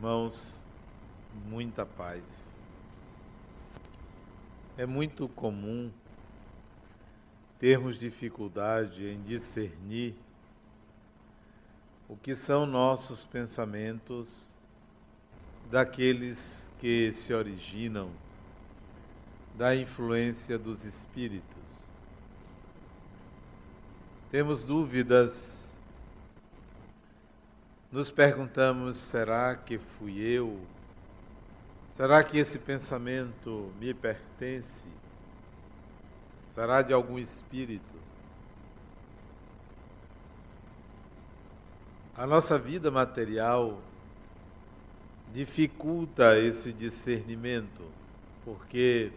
irmãos, muita paz. É muito comum termos dificuldade em discernir o que são nossos pensamentos daqueles que se originam da influência dos espíritos. Temos dúvidas nos perguntamos: será que fui eu? Será que esse pensamento me pertence? Será de algum espírito? A nossa vida material dificulta esse discernimento, porque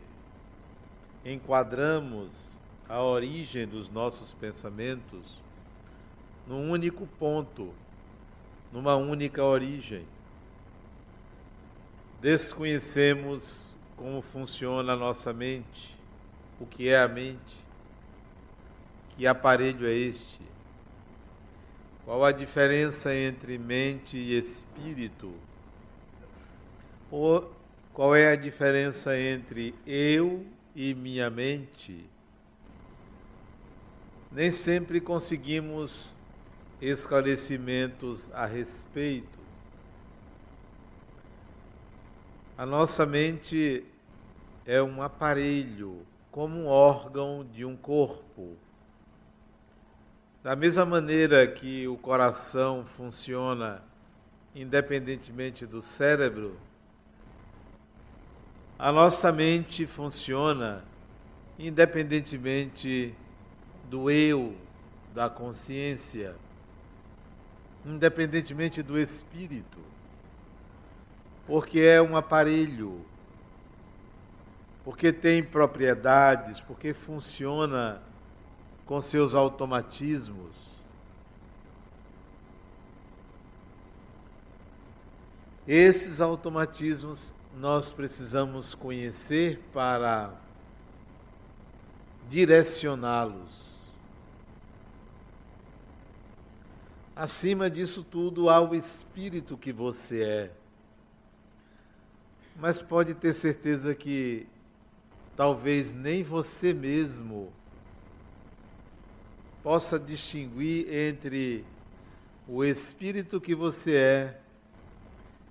enquadramos a origem dos nossos pensamentos num único ponto numa única origem. Desconhecemos como funciona a nossa mente, o que é a mente, que aparelho é este, qual a diferença entre mente e espírito, ou qual é a diferença entre eu e minha mente. Nem sempre conseguimos esclarecimentos a respeito. A nossa mente é um aparelho, como um órgão de um corpo. Da mesma maneira que o coração funciona independentemente do cérebro, a nossa mente funciona independentemente do eu, da consciência independentemente do espírito, porque é um aparelho, porque tem propriedades, porque funciona com seus automatismos. Esses automatismos nós precisamos conhecer para direcioná-los. Acima disso tudo, há o espírito que você é. Mas pode ter certeza que talvez nem você mesmo possa distinguir entre o espírito que você é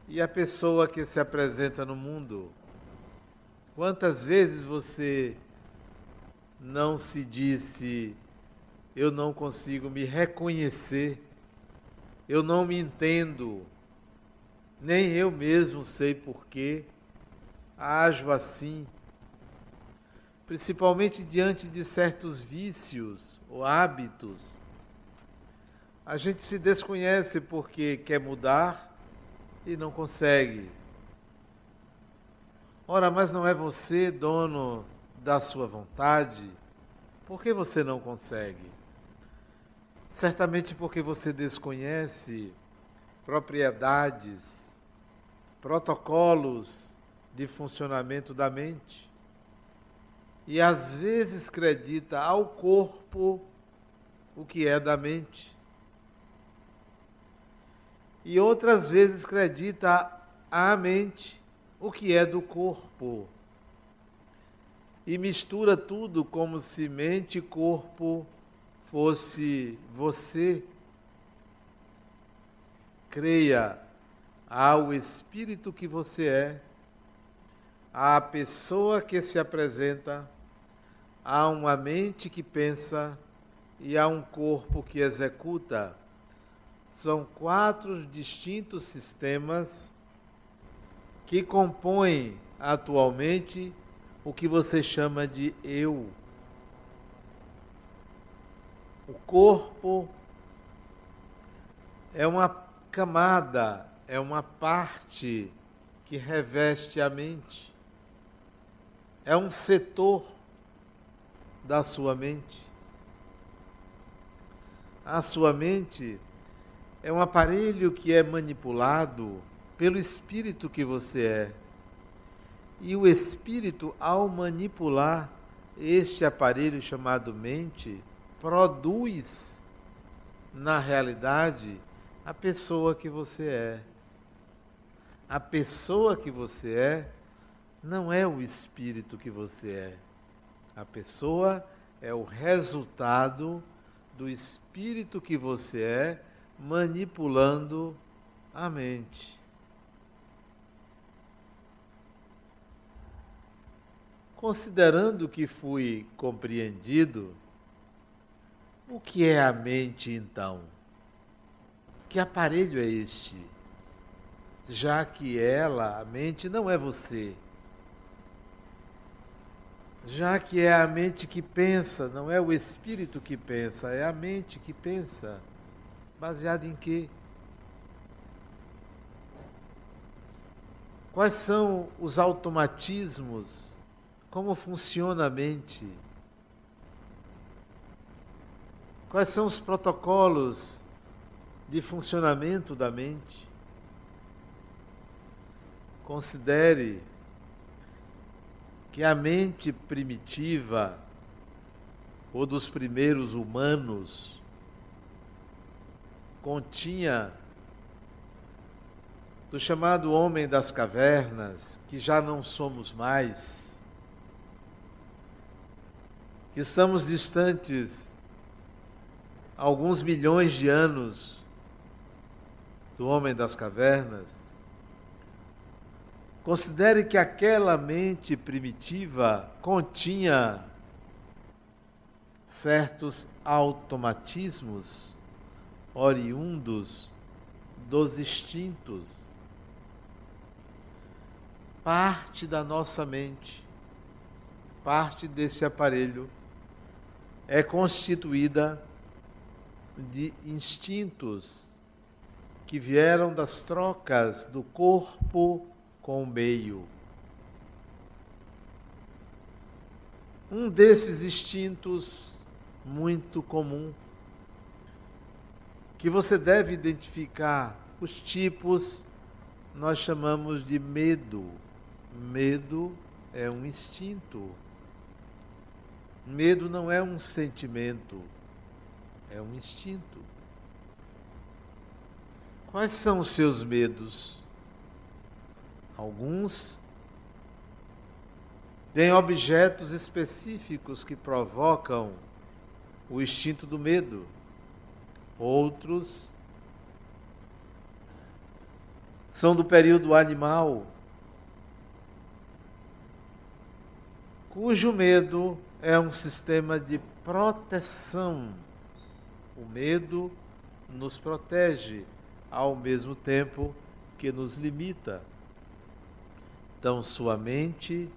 e a pessoa que se apresenta no mundo. Quantas vezes você não se disse, eu não consigo me reconhecer eu não me entendo, nem eu mesmo sei porquê, ajo assim, principalmente diante de certos vícios ou hábitos. A gente se desconhece porque quer mudar e não consegue. Ora, mas não é você dono da sua vontade? Por que você não consegue? Certamente porque você desconhece propriedades, protocolos de funcionamento da mente. E às vezes acredita ao corpo o que é da mente. E outras vezes acredita à mente o que é do corpo. E mistura tudo como se mente e corpo fosse você, creia ao espírito que você é, à pessoa que se apresenta, a uma mente que pensa e a um corpo que executa. São quatro distintos sistemas que compõem atualmente o que você chama de eu. O corpo é uma camada, é uma parte que reveste a mente. É um setor da sua mente. A sua mente é um aparelho que é manipulado pelo espírito que você é. E o espírito, ao manipular este aparelho chamado mente, produz, na realidade, a pessoa que você é. a pessoa que você é não é o espírito que você é. A pessoa é o resultado do espírito que você é manipulando a mente. Considerando que fui compreendido, o que é a mente então? Que aparelho é este? Já que ela, a mente, não é você. Já que é a mente que pensa, não é o espírito que pensa, é a mente que pensa. Baseado em quê? Quais são os automatismos? Como funciona a mente? Quais são os protocolos de funcionamento da mente? Considere que a mente primitiva, ou dos primeiros humanos, continha do chamado homem das cavernas, que já não somos mais, que estamos distantes alguns milhões de anos do homem das cavernas, considere que aquela mente primitiva continha certos automatismos oriundos dos instintos. Parte da nossa mente, parte desse aparelho, é constituída de instintos que vieram das trocas do corpo com o meio. Um desses instintos muito comum que você deve identificar os tipos, nós chamamos de medo. Medo é um instinto. Medo não é um sentimento é um instinto. Quais são os seus medos? Alguns têm objetos específicos que provocam o instinto do medo. Outros são do período animal, cujo medo é um sistema de proteção o medo nos protege, ao mesmo tempo que nos limita. Então, sua mente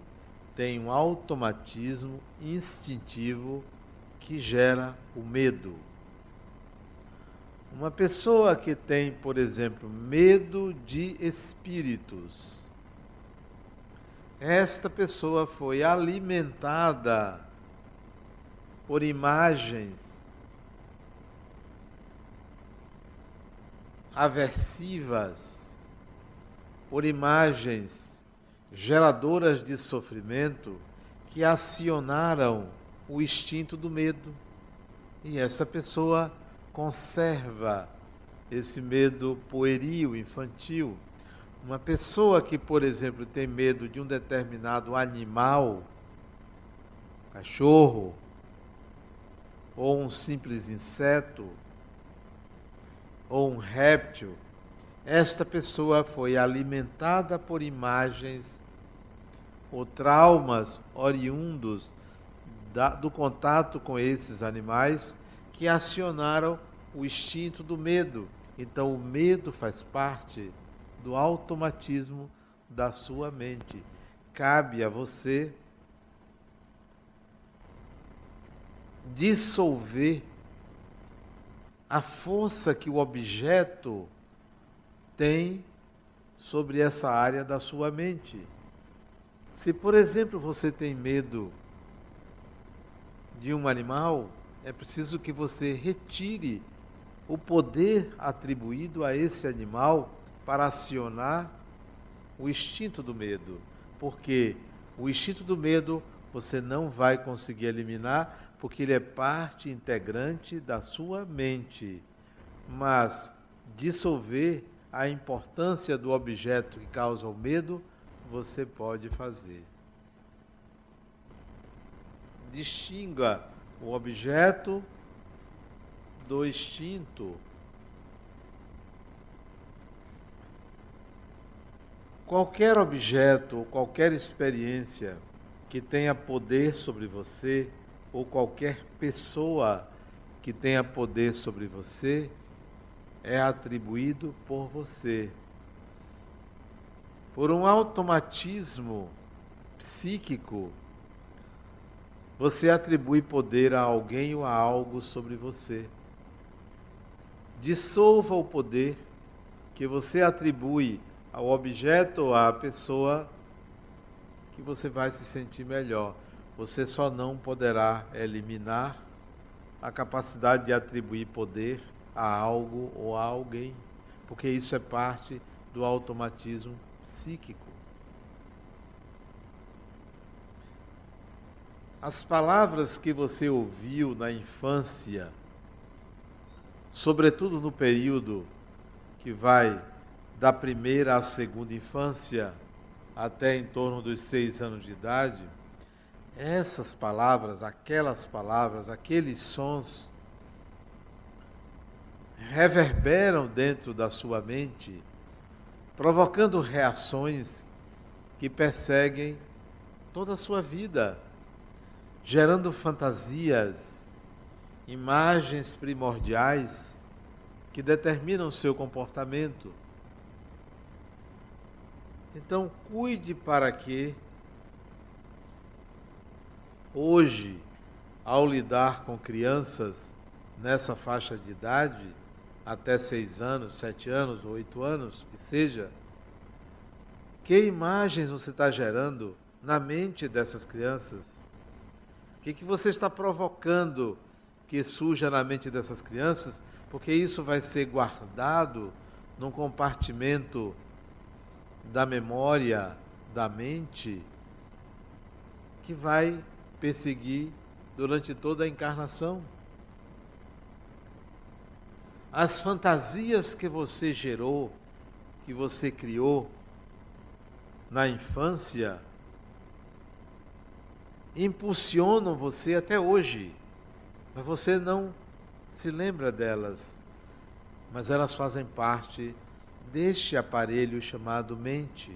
tem um automatismo instintivo que gera o medo. Uma pessoa que tem, por exemplo, medo de espíritos, esta pessoa foi alimentada por imagens aversivas, por imagens geradoras de sofrimento que acionaram o instinto do medo. E essa pessoa conserva esse medo pueril, infantil. Uma pessoa que, por exemplo, tem medo de um determinado animal, cachorro, ou um simples inseto, ou um réptil, esta pessoa foi alimentada por imagens ou traumas oriundos da, do contato com esses animais que acionaram o instinto do medo. Então, o medo faz parte do automatismo da sua mente. Cabe a você dissolver a força que o objeto tem sobre essa área da sua mente. Se, por exemplo, você tem medo de um animal, é preciso que você retire o poder atribuído a esse animal para acionar o instinto do medo. Porque o instinto do medo você não vai conseguir eliminar porque ele é parte integrante da sua mente. Mas dissolver a importância do objeto que causa o medo, você pode fazer. Distinga o objeto do instinto. Qualquer objeto qualquer experiência que tenha poder sobre você, ou qualquer pessoa que tenha poder sobre você, é atribuído por você. Por um automatismo psíquico, você atribui poder a alguém ou a algo sobre você. Dissolva o poder que você atribui ao objeto ou à pessoa que você vai se sentir melhor. Você só não poderá eliminar a capacidade de atribuir poder a algo ou a alguém, porque isso é parte do automatismo psíquico. As palavras que você ouviu na infância, sobretudo no período que vai da primeira à segunda infância, até em torno dos seis anos de idade, essas palavras, aquelas palavras, aqueles sons, reverberam dentro da sua mente, provocando reações que perseguem toda a sua vida, gerando fantasias, imagens primordiais que determinam seu comportamento. Então, cuide para que hoje, ao lidar com crianças nessa faixa de idade, até seis anos, sete anos, oito anos, que seja, que imagens você está gerando na mente dessas crianças? O que, que você está provocando que surja na mente dessas crianças? Porque isso vai ser guardado num compartimento da memória da mente que vai perseguir durante toda a encarnação as fantasias que você gerou, que você criou na infância, impulsionam você até hoje, mas você não se lembra delas, mas elas fazem parte deste aparelho chamado mente.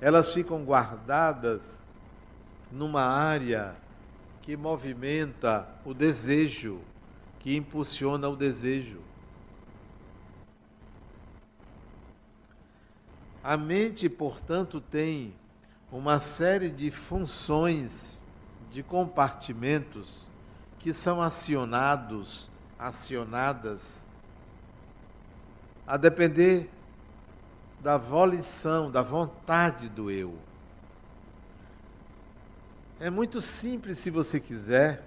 Elas ficam guardadas numa área que movimenta o desejo que impulsiona o desejo. A mente, portanto, tem uma série de funções, de compartimentos que são acionados, acionadas, a depender da volição, da vontade do eu. É muito simples se você quiser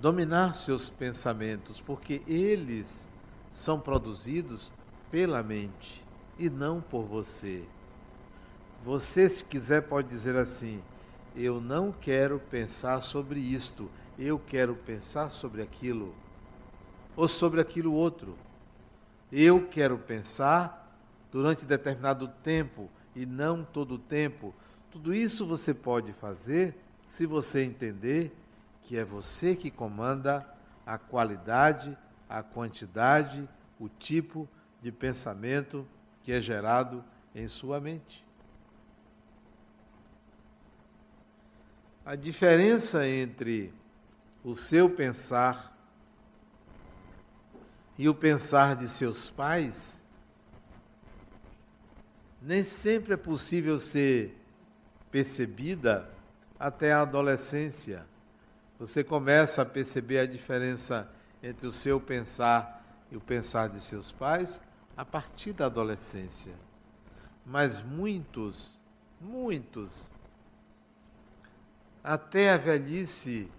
dominar seus pensamentos, porque eles são produzidos pela mente e não por você. Você, se quiser, pode dizer assim: Eu não quero pensar sobre isto, eu quero pensar sobre aquilo, ou sobre aquilo outro. Eu quero pensar durante determinado tempo e não todo o tempo. Tudo isso você pode fazer se você entender que é você que comanda a qualidade, a quantidade, o tipo de pensamento que é gerado em sua mente. A diferença entre o seu pensar e o pensar de seus pais nem sempre é possível ser percebida até a adolescência você começa a perceber a diferença entre o seu pensar e o pensar de seus pais a partir da adolescência. Mas muitos, muitos, até a velhice,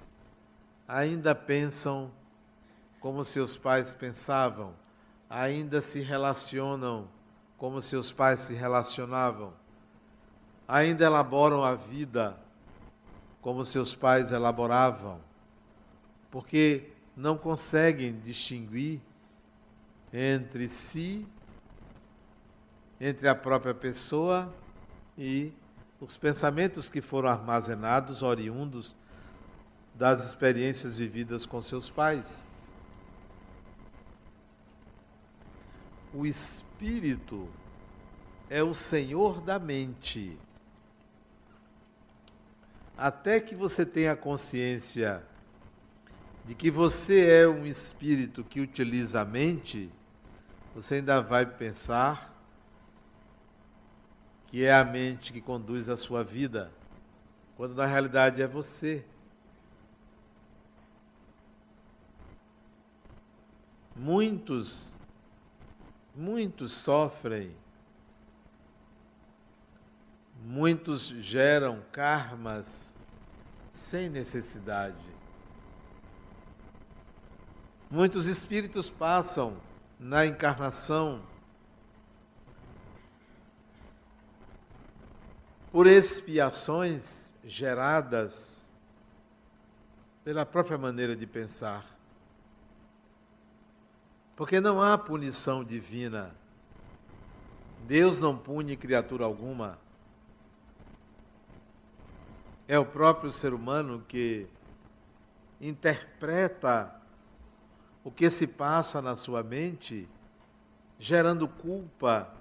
ainda pensam como seus pais pensavam, ainda se relacionam como seus pais se relacionavam, ainda elaboram a vida como seus pais elaboravam, porque não conseguem distinguir entre si, entre a própria pessoa e os pensamentos que foram armazenados, oriundos das experiências vividas com seus pais. O espírito é o senhor da mente. Até que você tenha consciência de que você é um espírito que utiliza a mente, você ainda vai pensar que é a mente que conduz a sua vida, quando na realidade é você. Muitos, muitos sofrem, muitos geram karmas sem necessidade. Muitos espíritos passam na encarnação por expiações geradas pela própria maneira de pensar. Porque não há punição divina. Deus não pune criatura alguma. É o próprio ser humano que interpreta o que se passa na sua mente, gerando culpa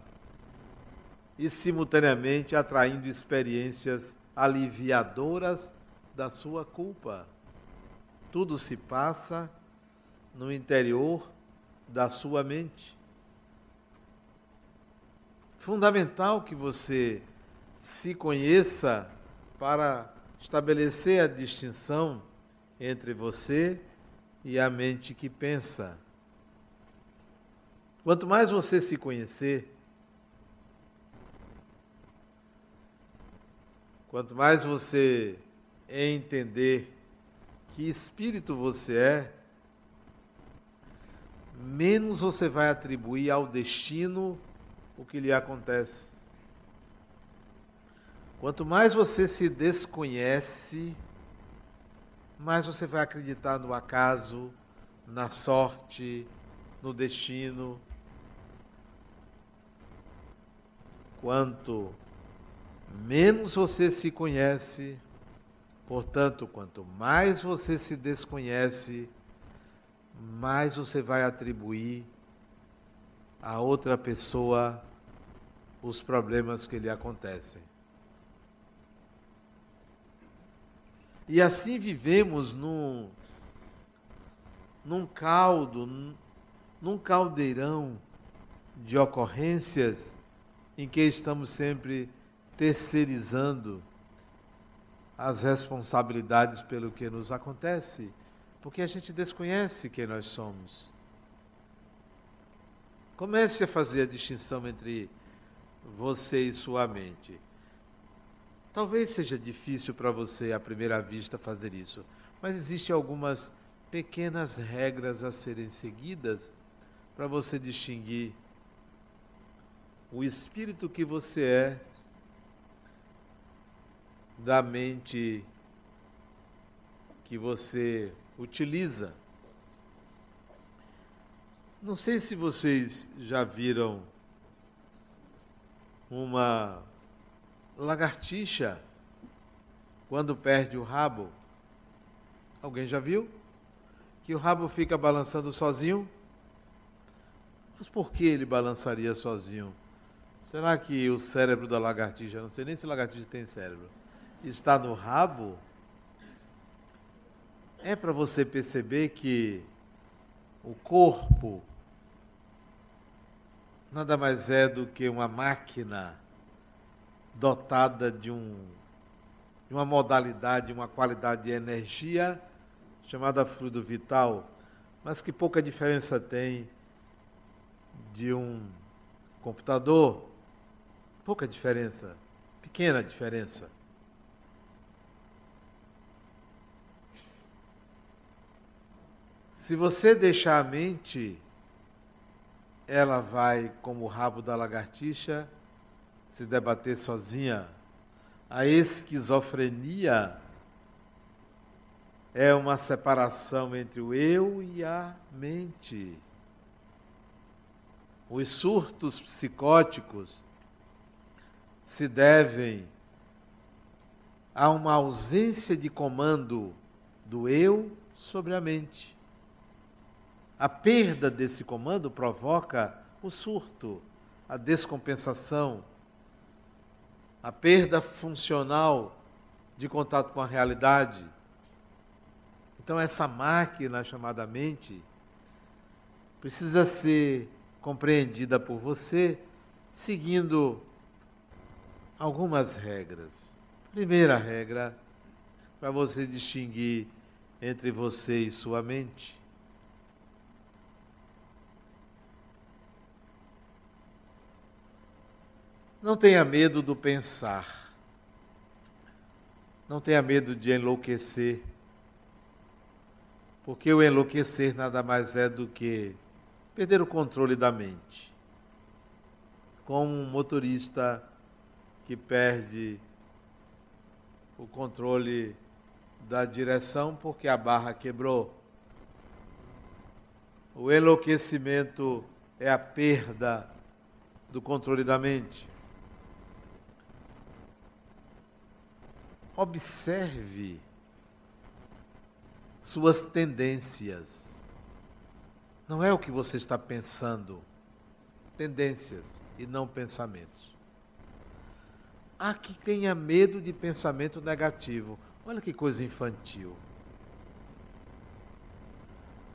e simultaneamente atraindo experiências aliviadoras da sua culpa. Tudo se passa no interior da sua mente. Fundamental que você se conheça para estabelecer a distinção entre você e a mente que pensa. Quanto mais você se conhecer, Quanto mais você entender que espírito você é, menos você vai atribuir ao destino o que lhe acontece. Quanto mais você se desconhece, mais você vai acreditar no acaso, na sorte, no destino. Quanto menos você se conhece. Portanto, quanto mais você se desconhece, mais você vai atribuir a outra pessoa os problemas que lhe acontecem. E assim vivemos num, num caldo, num caldeirão de ocorrências em que estamos sempre terceirizando as responsabilidades pelo que nos acontece, porque a gente desconhece quem nós somos. Comece a fazer a distinção entre você e sua mente. Talvez seja difícil para você à primeira vista fazer isso, mas existem algumas pequenas regras a serem seguidas para você distinguir o espírito que você é da mente que você utiliza. Não sei se vocês já viram uma lagartixa quando perde o rabo. Alguém já viu? Que o rabo fica balançando sozinho? Mas por que ele balançaria sozinho? Será que o cérebro da lagartixa, não sei nem se lagartixa tem cérebro, está no rabo, é para você perceber que o corpo nada mais é do que uma máquina dotada de, um, de uma modalidade, uma qualidade de energia chamada fluido vital, mas que pouca diferença tem de um computador, pouca diferença, pequena diferença. Se você deixar a mente, ela vai, como o rabo da lagartixa, se debater sozinha. A esquizofrenia é uma separação entre o eu e a mente. os surtos psicóticos se devem a uma ausência de comando do eu sobre a mente. A perda desse comando provoca o surto, a descompensação, a perda funcional de contato com a realidade. Então, essa máquina chamada mente precisa ser compreendida por você seguindo algumas regras. Primeira regra, para você distinguir entre você e sua mente. Não tenha medo do pensar. Não tenha medo de enlouquecer. Porque o enlouquecer nada mais é do que perder o controle da mente. Como um motorista que perde o controle da direção porque a barra quebrou. O enlouquecimento é a perda do controle da mente. Observe suas tendências. Não é o que você está pensando. Tendências e não pensamentos. Há que tenha medo de pensamento negativo. Olha que coisa infantil.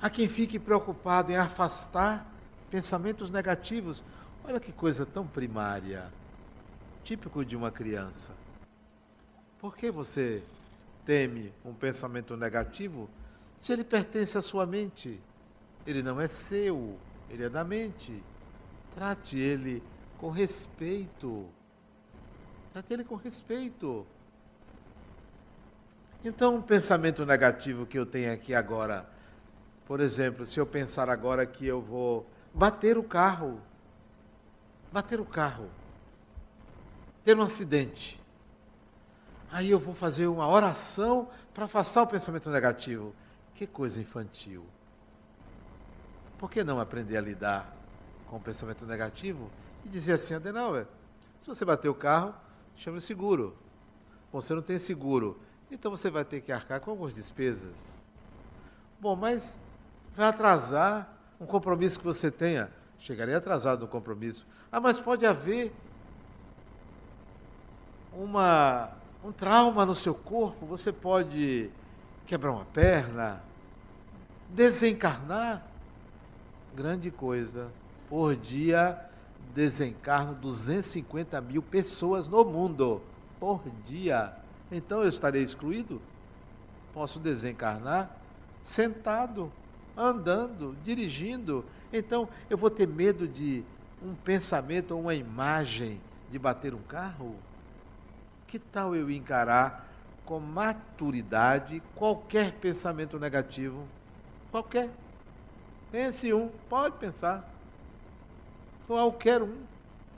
Há quem fique preocupado em afastar pensamentos negativos. Olha que coisa tão primária. Típico de uma criança. Por que você teme um pensamento negativo se ele pertence à sua mente? Ele não é seu, ele é da mente. Trate ele com respeito. Trate ele com respeito. Então, um pensamento negativo que eu tenho aqui agora, por exemplo, se eu pensar agora que eu vou bater o carro, bater o carro, ter um acidente, aí eu vou fazer uma oração para afastar o pensamento negativo. Que coisa infantil. Por que não aprender a lidar com o pensamento negativo e dizer assim, Adenauer, se você bater o carro, chama seguro. Você não tem seguro, então você vai ter que arcar com algumas despesas. Bom, mas vai atrasar um compromisso que você tenha. Chegarei atrasado no compromisso. Ah, mas pode haver uma, um trauma no seu corpo, você pode quebrar uma perna, desencarnar. Grande coisa. Por dia desencarno 250 mil pessoas no mundo por dia. Então eu estarei excluído? Posso desencarnar sentado, andando, dirigindo. Então eu vou ter medo de um pensamento ou uma imagem de bater um carro? Que tal eu encarar com maturidade qualquer pensamento negativo? Qualquer. Pense um, pode pensar qualquer um,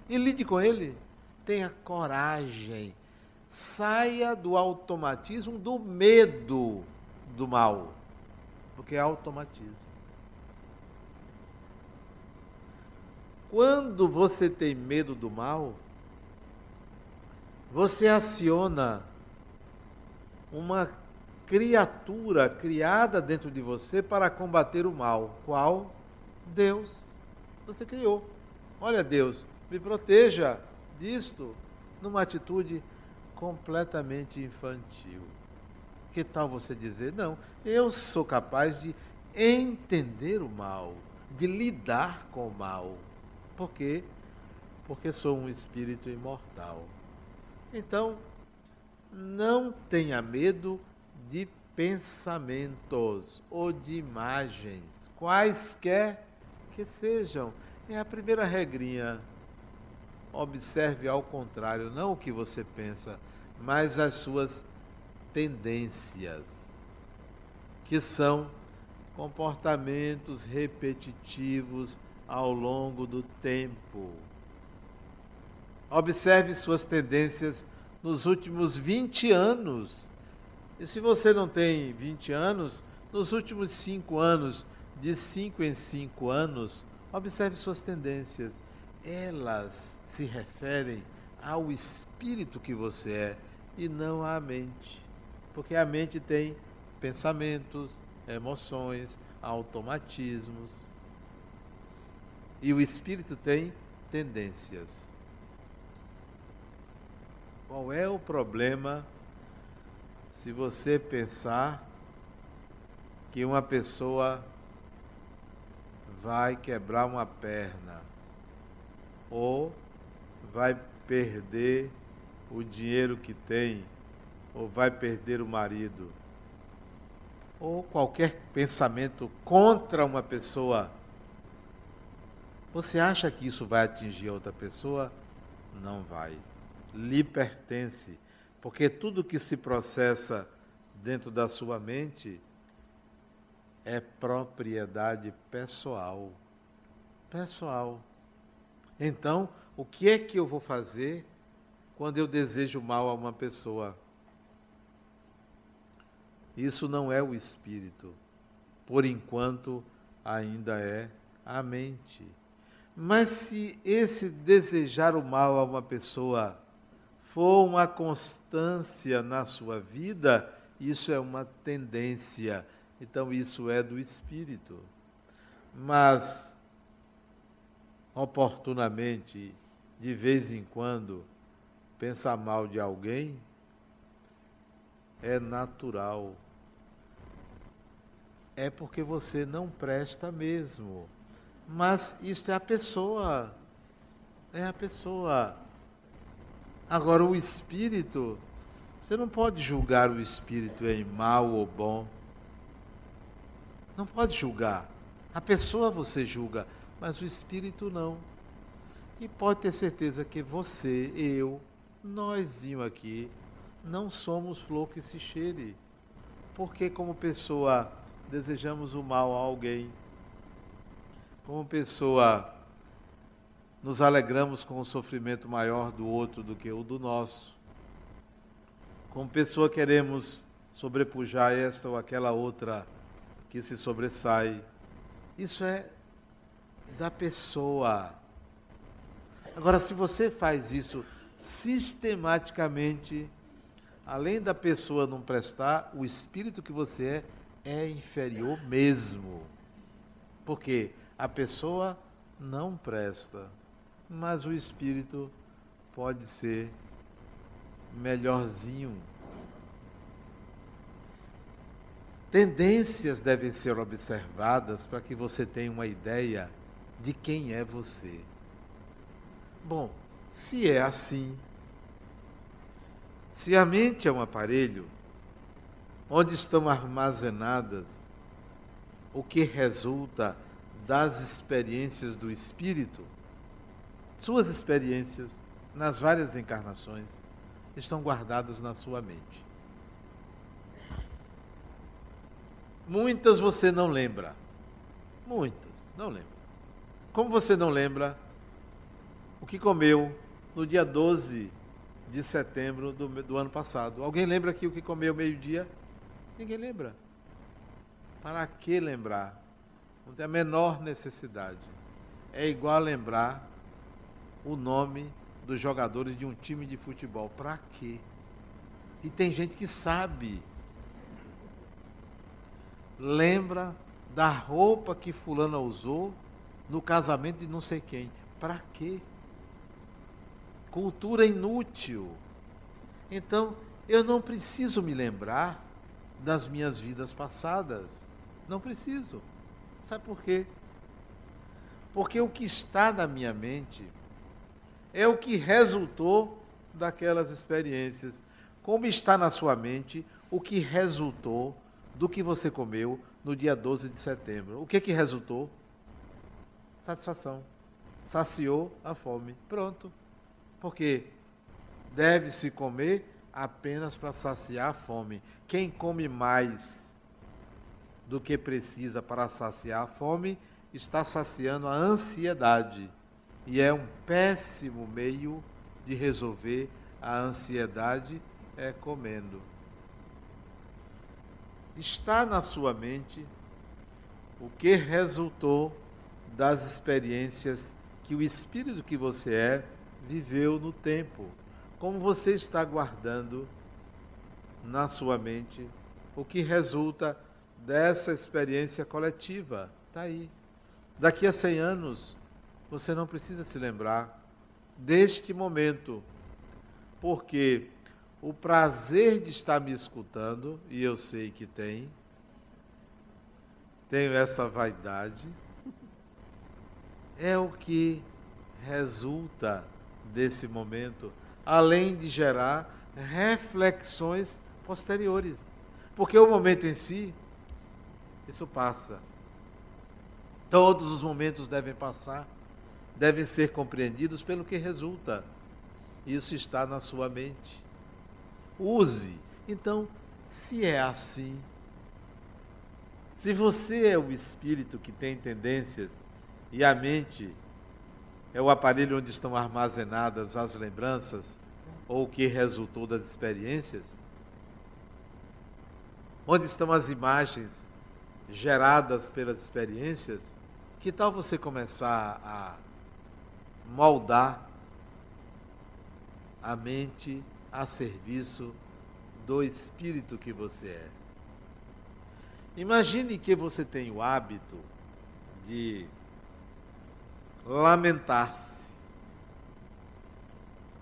e lide com ele. Tenha coragem. Saia do automatismo do medo do mal, porque é automatismo. Quando você tem medo do mal, você aciona uma criatura criada dentro de você para combater o mal. Qual? Deus. Você criou. Olha, Deus, me proteja disto, numa atitude completamente infantil. Que tal você dizer, não, eu sou capaz de entender o mal, de lidar com o mal. Por quê? Porque sou um espírito imortal. Então, não tenha medo de pensamentos ou de imagens, quaisquer que sejam. É a primeira regrinha. Observe ao contrário, não o que você pensa, mas as suas tendências, que são comportamentos repetitivos ao longo do tempo. Observe suas tendências nos últimos 20 anos. E se você não tem 20 anos, nos últimos 5 anos, de 5 em 5 anos, Observe suas tendências. Elas se referem ao espírito que você é e não à mente. Porque a mente tem pensamentos, emoções, automatismos. E o espírito tem tendências. Qual é o problema se você pensar que uma pessoa vai quebrar uma perna ou vai perder o dinheiro que tem ou vai perder o marido ou qualquer pensamento contra uma pessoa, você acha que isso vai atingir outra pessoa? Não vai. Lhe pertence, porque tudo que se processa dentro da sua mente é propriedade pessoal. Pessoal. Então, o que é que eu vou fazer quando eu desejo mal a uma pessoa? Isso não é o espírito. Por enquanto, ainda é a mente. Mas se esse desejar o mal a uma pessoa for uma constância na sua vida, isso é uma tendência. Então, isso é do espírito. Mas, oportunamente, de vez em quando, pensar mal de alguém é natural é porque você não presta mesmo. Mas isso é a pessoa. É a pessoa. Agora, o espírito, você não pode julgar o espírito em mal ou bom. Não pode julgar. A pessoa você julga, mas o espírito não. E pode ter certeza que você, eu, nósinho aqui, não somos flor que se cheire. Porque, como pessoa desejamos o mal a alguém. Como pessoa, nos alegramos com o sofrimento maior do outro do que o do nosso. Como pessoa, queremos sobrepujar esta ou aquela outra que se sobressai. Isso é da pessoa. Agora, se você faz isso sistematicamente, além da pessoa não prestar, o espírito que você é é inferior mesmo. Porque a pessoa não presta, mas o espírito pode ser melhorzinho. Tendências devem ser observadas para que você tenha uma ideia de quem é você. Bom, se é assim, se a mente é um aparelho, onde estão armazenadas o que resulta das experiências do espírito, suas experiências nas várias encarnações estão guardadas na sua mente. Muitas você não lembra. Muitas, não lembra. Como você não lembra o que comeu no dia 12 de setembro do, do ano passado? Alguém lembra aqui o que comeu meio-dia? Ninguém lembra. Para que lembrar? Não tem a menor necessidade. É igual a lembrar o nome dos jogadores de um time de futebol. Para quê? E tem gente que sabe. Lembra da roupa que fulana usou no casamento de não sei quem. Para quê? Cultura inútil. Então, eu não preciso me lembrar das minhas vidas passadas. Não preciso. Sabe por quê? Porque o que está na minha mente é o que resultou daquelas experiências. Como está na sua mente o que resultou do que você comeu no dia 12 de setembro? O que que resultou? Satisfação. Saciou a fome. Pronto. Porque deve-se comer apenas para saciar a fome. Quem come mais do que precisa para saciar a fome, está saciando a ansiedade. E é um péssimo meio de resolver a ansiedade é comendo. Está na sua mente o que resultou das experiências que o espírito que você é viveu no tempo. Como você está guardando na sua mente o que resulta dessa experiência coletiva. Está aí. Daqui a 100 anos, você não precisa se lembrar deste momento, porque o prazer de estar me escutando, e eu sei que tem, tenho essa vaidade, é o que resulta desse momento, além de gerar reflexões posteriores. Porque o momento em si, isso passa. Todos os momentos devem passar, devem ser compreendidos pelo que resulta. Isso está na sua mente. Use. Então, se é assim, se você é o espírito que tem tendências e a mente é o aparelho onde estão armazenadas as lembranças ou o que resultou das experiências, onde estão as imagens geradas pelas experiências, que tal você começar a moldar a mente a serviço do espírito que você é? Imagine que você tem o hábito de lamentar-se.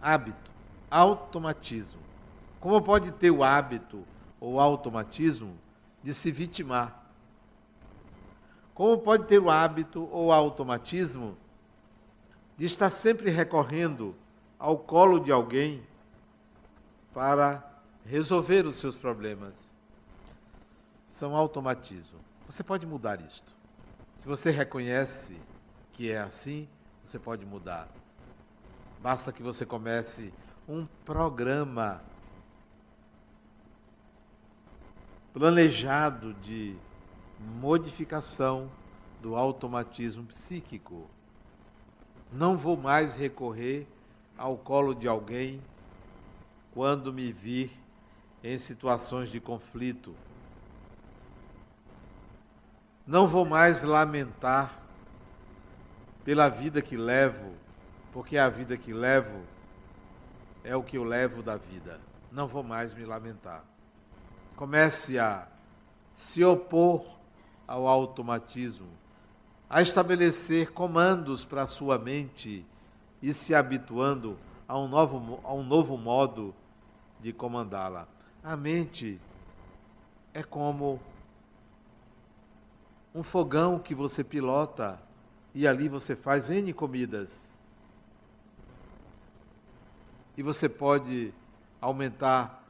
Hábito, automatismo. Como pode ter o hábito ou automatismo de se vitimar? Como pode ter o hábito ou automatismo de estar sempre recorrendo ao colo de alguém para resolver os seus problemas? São automatismo. Você pode mudar isto. Se você reconhece que é assim, você pode mudar. Basta que você comece um programa planejado de modificação do automatismo psíquico. Não vou mais recorrer ao colo de alguém quando me vir em situações de conflito. Não vou mais lamentar pela vida que levo, porque a vida que levo é o que eu levo da vida. Não vou mais me lamentar. Comece a se opor ao automatismo, a estabelecer comandos para a sua mente e se habituando a um novo, a um novo modo de comandá-la. A mente é como um fogão que você pilota e ali você faz N comidas. E você pode aumentar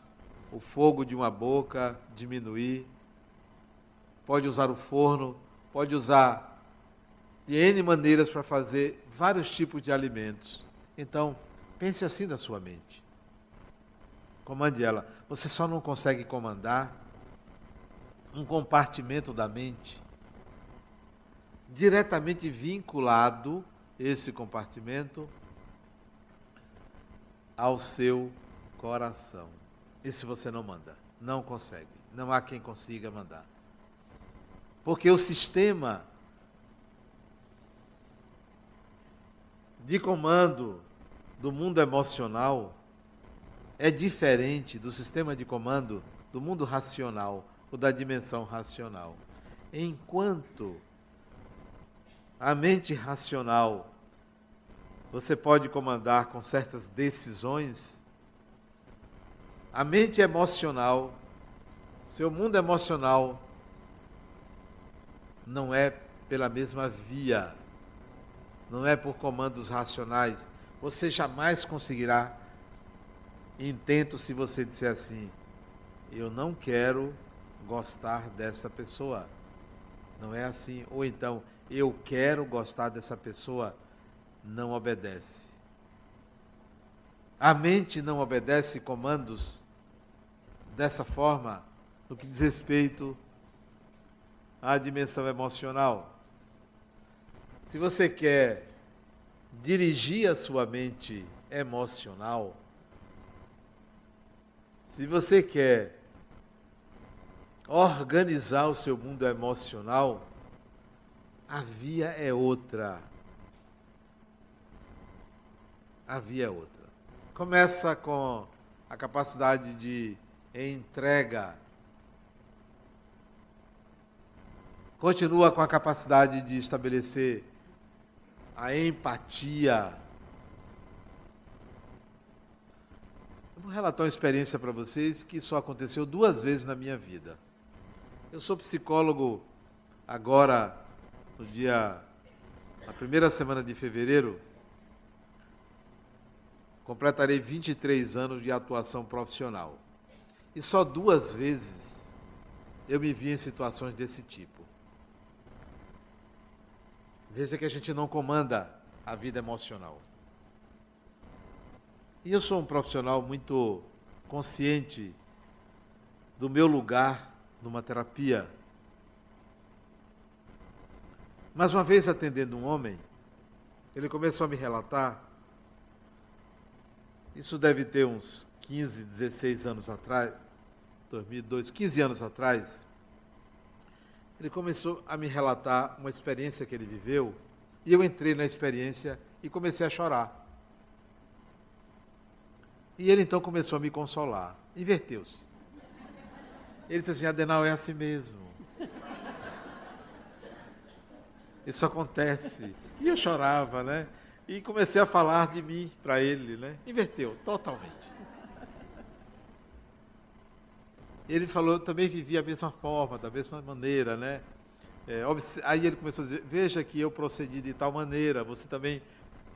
o fogo de uma boca, diminuir, pode usar o forno, pode usar de N maneiras para fazer vários tipos de alimentos. Então, pense assim na sua mente. Comande ela. Você só não consegue comandar um compartimento da mente diretamente vinculado esse compartimento ao seu coração. Isso você não manda, não consegue. Não há quem consiga mandar. Porque o sistema de comando do mundo emocional é diferente do sistema de comando do mundo racional, ou da dimensão racional. Enquanto a mente racional você pode comandar com certas decisões. A mente emocional, seu mundo emocional, não é pela mesma via, não é por comandos racionais. Você jamais conseguirá intento se você disser assim: eu não quero gostar dessa pessoa. Não é assim. Ou então, eu quero gostar dessa pessoa, não obedece. A mente não obedece comandos dessa forma no que diz respeito à dimensão emocional. Se você quer dirigir a sua mente emocional, se você quer organizar o seu mundo emocional, A via é outra. A via é outra. Começa com a capacidade de entrega. Continua com a capacidade de estabelecer a empatia. Eu vou relatar uma experiência para vocês que só aconteceu duas vezes na minha vida. Eu sou psicólogo agora, no dia. na primeira semana de fevereiro, completarei 23 anos de atuação profissional. E só duas vezes eu me vi em situações desse tipo. Veja que a gente não comanda a vida emocional. E eu sou um profissional muito consciente do meu lugar numa terapia. Mas uma vez atendendo um homem, ele começou a me relatar, isso deve ter uns 15, 16 anos atrás, 2002, 15 anos atrás, ele começou a me relatar uma experiência que ele viveu, e eu entrei na experiência e comecei a chorar. E ele então começou a me consolar. Inverteu-se. Ele disse assim: Adenal, é assim mesmo. Isso acontece. E eu chorava, né? E comecei a falar de mim para ele, né? Inverteu totalmente. Ele falou, também vivia da mesma forma, da mesma maneira, né? É, aí ele começou a dizer, veja que eu procedi de tal maneira, você também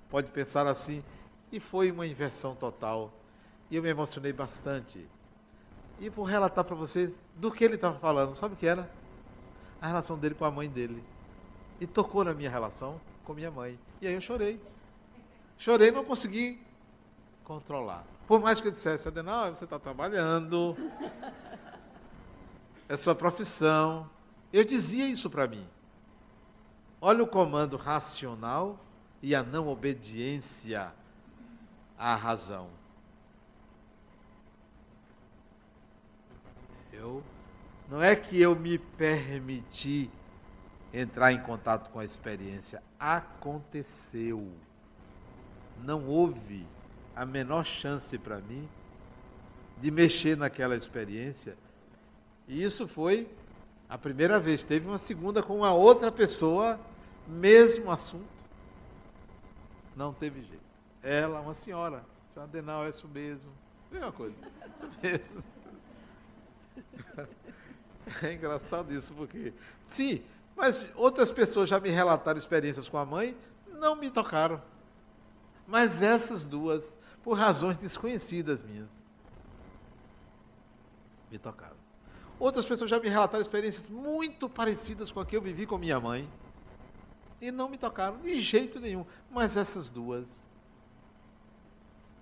pode pensar assim. E foi uma inversão total. E eu me emocionei bastante. E vou relatar para vocês do que ele estava falando. Sabe o que era? A relação dele com a mãe dele. E tocou na minha relação com minha mãe. E aí eu chorei. Chorei não consegui controlar. Por mais que eu dissesse, Adenal, você está trabalhando, é sua profissão. Eu dizia isso para mim. Olha o comando racional e a não obediência à razão. Eu não é que eu me permiti entrar em contato com a experiência, aconteceu. Não houve a menor chance para mim de mexer naquela experiência e isso foi a primeira vez. Teve uma segunda com uma outra pessoa, mesmo assunto. Não teve jeito. Ela, uma senhora, senhora Adenal, é isso mesmo. Mesma coisa. É engraçado isso, porque. Sim, mas outras pessoas já me relataram experiências com a mãe, não me tocaram. Mas essas duas, por razões desconhecidas minhas, me tocaram. Outras pessoas já me relataram experiências muito parecidas com a que eu vivi com minha mãe. E não me tocaram de jeito nenhum. Mas essas duas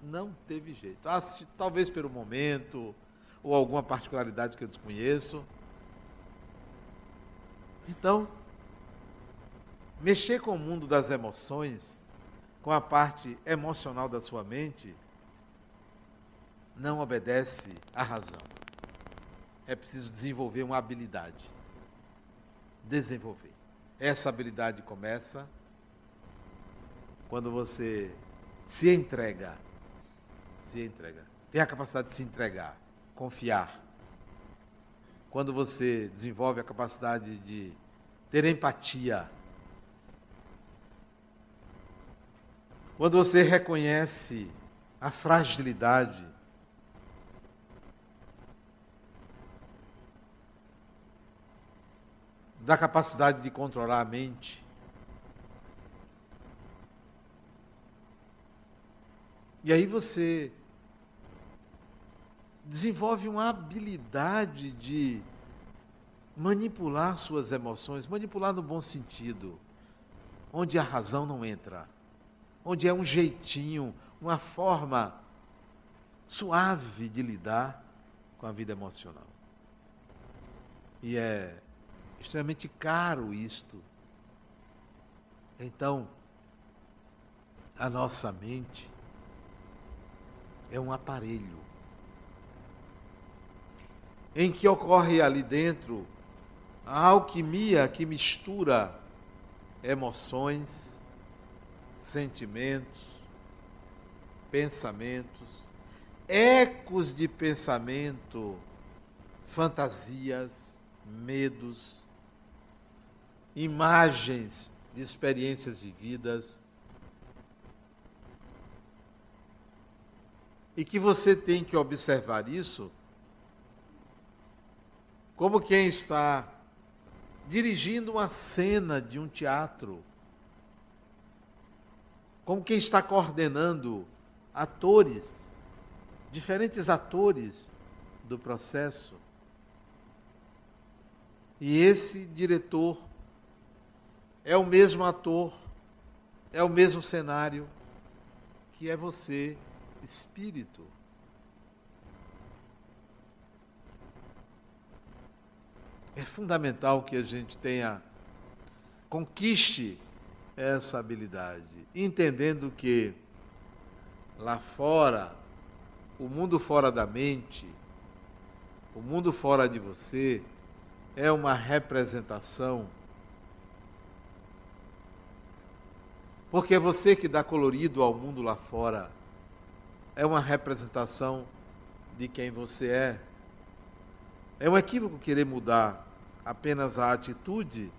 não teve jeito. Ah, se, talvez pelo momento, ou alguma particularidade que eu desconheço. Então, mexer com o mundo das emoções, com a parte emocional da sua mente, não obedece à razão é preciso desenvolver uma habilidade. Desenvolver. Essa habilidade começa quando você se entrega. Se entrega. Tem a capacidade de se entregar, confiar. Quando você desenvolve a capacidade de ter empatia. Quando você reconhece a fragilidade da capacidade de controlar a mente. E aí você desenvolve uma habilidade de manipular suas emoções, manipular no bom sentido, onde a razão não entra, onde é um jeitinho, uma forma suave de lidar com a vida emocional. E é extremamente caro isto. Então, a nossa mente é um aparelho em que ocorre ali dentro a alquimia que mistura emoções, sentimentos, pensamentos, ecos de pensamento, fantasias, medos, imagens de experiências de vidas. E que você tem que observar isso como quem está dirigindo uma cena de um teatro, como quem está coordenando atores, diferentes atores do processo. E esse diretor é o mesmo ator, é o mesmo cenário que é você, espírito. É fundamental que a gente tenha, conquiste essa habilidade, entendendo que lá fora, o mundo fora da mente, o mundo fora de você, é uma representação. Porque é você que dá colorido ao mundo lá fora. É uma representação de quem você é. É um equívoco querer mudar apenas a atitude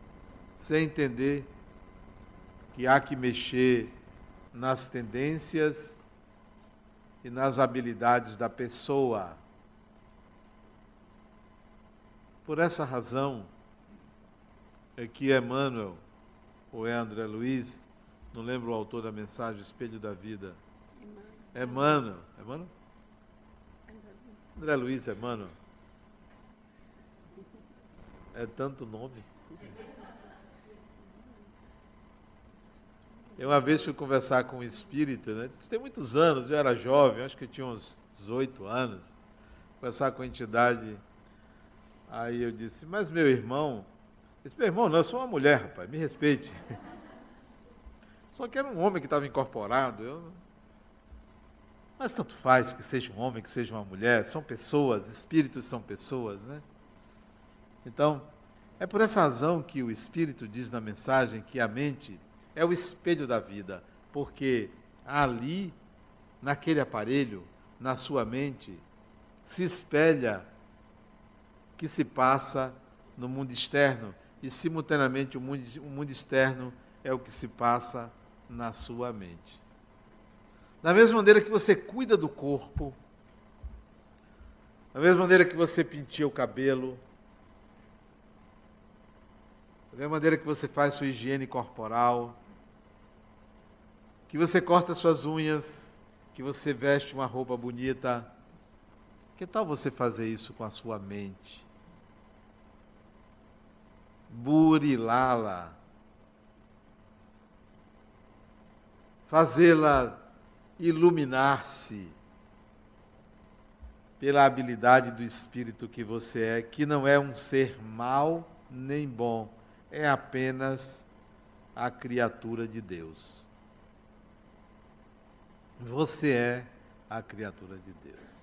sem entender que há que mexer nas tendências e nas habilidades da pessoa. Por essa razão é que Emmanuel, ou é André Luiz, não lembro o autor da mensagem, Espelho da Vida. Emmanuel. Emmanuel? André Luiz Emmanuel. É tanto nome. Eu uma vez fui conversar com um espírito, né? Isso tem muitos anos, eu era jovem, acho que eu tinha uns 18 anos. Conversar com a entidade. Aí eu disse, mas meu irmão, disse, meu irmão, não, eu sou uma mulher, rapaz, me respeite. Só que era um homem que estava incorporado. Eu... Mas tanto faz que seja um homem, que seja uma mulher, são pessoas, espíritos são pessoas, né? Então, é por essa razão que o Espírito diz na mensagem que a mente é o espelho da vida, porque ali, naquele aparelho, na sua mente, se espelha que se passa no mundo externo e, simultaneamente, o mundo, o mundo externo é o que se passa na sua mente. Da mesma maneira que você cuida do corpo, da mesma maneira que você pintia o cabelo, da mesma maneira que você faz sua higiene corporal, que você corta suas unhas, que você veste uma roupa bonita. Que tal você fazer isso com a sua mente? Burilá-la. Fazê-la iluminar-se pela habilidade do espírito que você é, que não é um ser mau nem bom, é apenas a criatura de Deus. Você é a criatura de Deus.